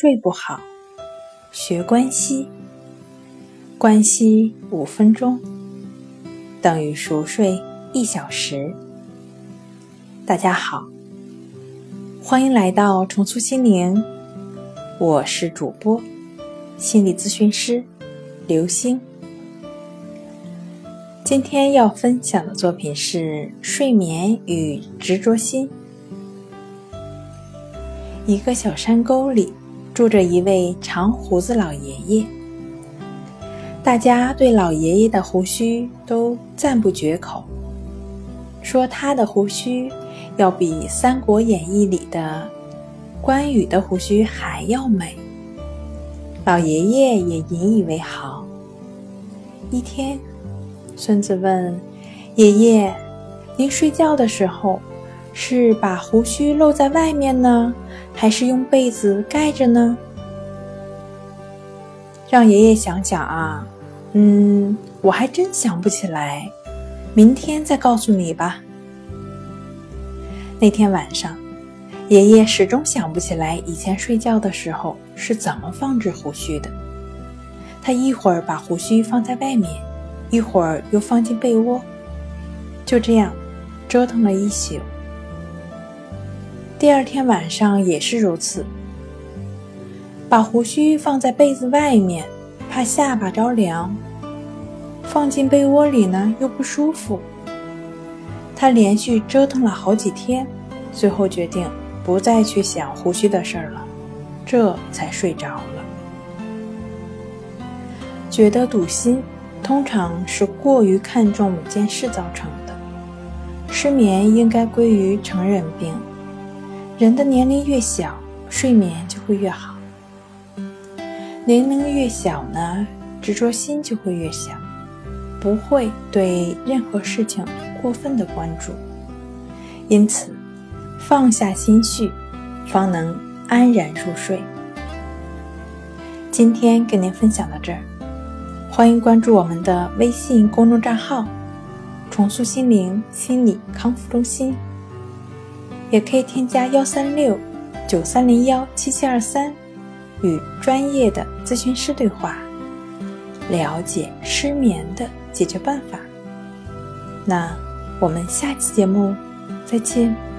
睡不好，学关西。关西五分钟等于熟睡一小时。大家好，欢迎来到重塑心灵，我是主播心理咨询师刘星。今天要分享的作品是《睡眠与执着心》。一个小山沟里住着一位长胡子老爷爷，大家对老爷爷的胡须都赞不绝口，说他的胡须要比《三国演义》里的关羽的胡须还要美。老爷爷也引以为豪。一天，孙子问爷爷：“您睡觉的时候？”是把胡须露在外面呢，还是用被子盖着呢？让爷爷想想啊，嗯，我还真想不起来，明天再告诉你吧。那天晚上，爷爷始终想不起来以前睡觉的时候是怎么放置胡须的。他一会儿把胡须放在外面，一会儿又放进被窝，就这样折腾了一宿。第二天晚上也是如此，把胡须放在被子外面，怕下巴着凉；放进被窝里呢，又不舒服。他连续折腾了好几天，最后决定不再去想胡须的事儿了，这才睡着了。觉得堵心，通常是过于看重某件事造成的。失眠应该归于成人病。人的年龄越小，睡眠就会越好。年龄越小呢，执着心就会越小，不会对任何事情过分的关注。因此，放下心绪，方能安然入睡。今天跟您分享到这儿，欢迎关注我们的微信公众账号“重塑心灵心理康复中心”。也可以添加幺三六九三零幺七七二三，与专业的咨询师对话，了解失眠的解决办法。那我们下期节目再见。